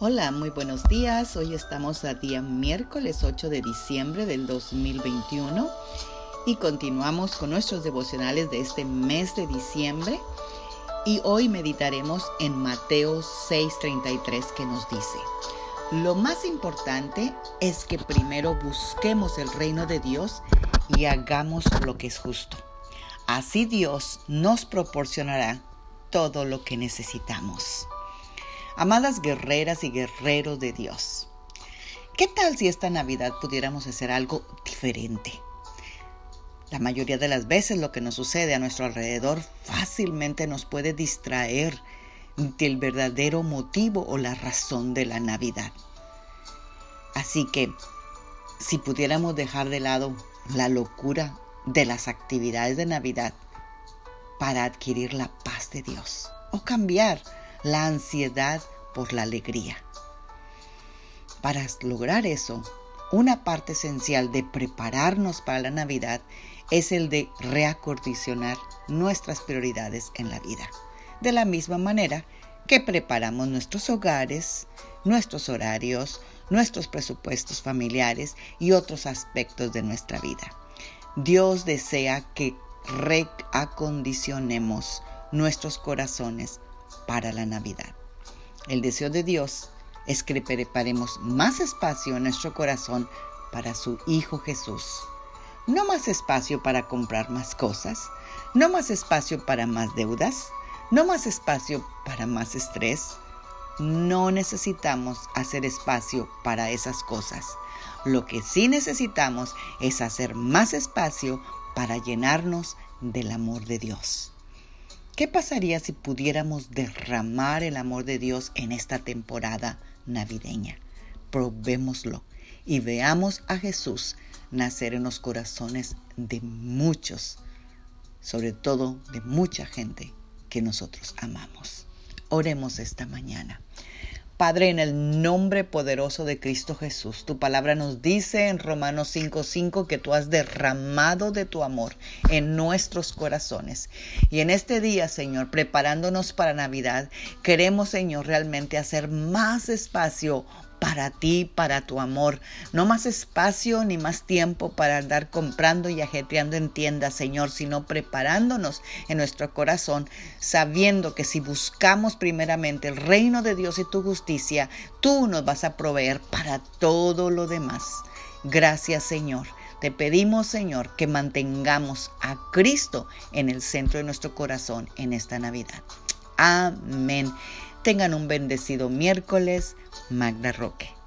Hola, muy buenos días. Hoy estamos a día miércoles 8 de diciembre del 2021 y continuamos con nuestros devocionales de este mes de diciembre. Y hoy meditaremos en Mateo 6:33 que nos dice, lo más importante es que primero busquemos el reino de Dios y hagamos lo que es justo. Así Dios nos proporcionará todo lo que necesitamos. Amadas guerreras y guerreros de Dios, ¿qué tal si esta Navidad pudiéramos hacer algo diferente? La mayoría de las veces lo que nos sucede a nuestro alrededor fácilmente nos puede distraer del verdadero motivo o la razón de la Navidad. Así que si pudiéramos dejar de lado la locura de las actividades de Navidad para adquirir la paz de Dios o cambiar la ansiedad por la alegría. Para lograr eso, una parte esencial de prepararnos para la Navidad es el de reacondicionar nuestras prioridades en la vida. De la misma manera que preparamos nuestros hogares, nuestros horarios, nuestros presupuestos familiares y otros aspectos de nuestra vida. Dios desea que reacondicionemos nuestros corazones para la Navidad. El deseo de Dios es que preparemos más espacio en nuestro corazón para su Hijo Jesús. No más espacio para comprar más cosas, no más espacio para más deudas, no más espacio para más estrés. No necesitamos hacer espacio para esas cosas. Lo que sí necesitamos es hacer más espacio para llenarnos del amor de Dios. ¿Qué pasaría si pudiéramos derramar el amor de Dios en esta temporada navideña? Probémoslo y veamos a Jesús nacer en los corazones de muchos, sobre todo de mucha gente que nosotros amamos. Oremos esta mañana. Padre, en el nombre poderoso de Cristo Jesús, tu palabra nos dice en Romanos 5:5 que tú has derramado de tu amor en nuestros corazones. Y en este día, Señor, preparándonos para Navidad, queremos, Señor, realmente hacer más espacio para ti, para tu amor. No más espacio ni más tiempo para andar comprando y ajetreando en tiendas, Señor, sino preparándonos en nuestro corazón, sabiendo que si buscamos primeramente el reino de Dios y tu justicia, tú nos vas a proveer para todo lo demás. Gracias, Señor. Te pedimos, Señor, que mantengamos a Cristo en el centro de nuestro corazón en esta Navidad. Amén. Tengan un bendecido miércoles. Magda Roque.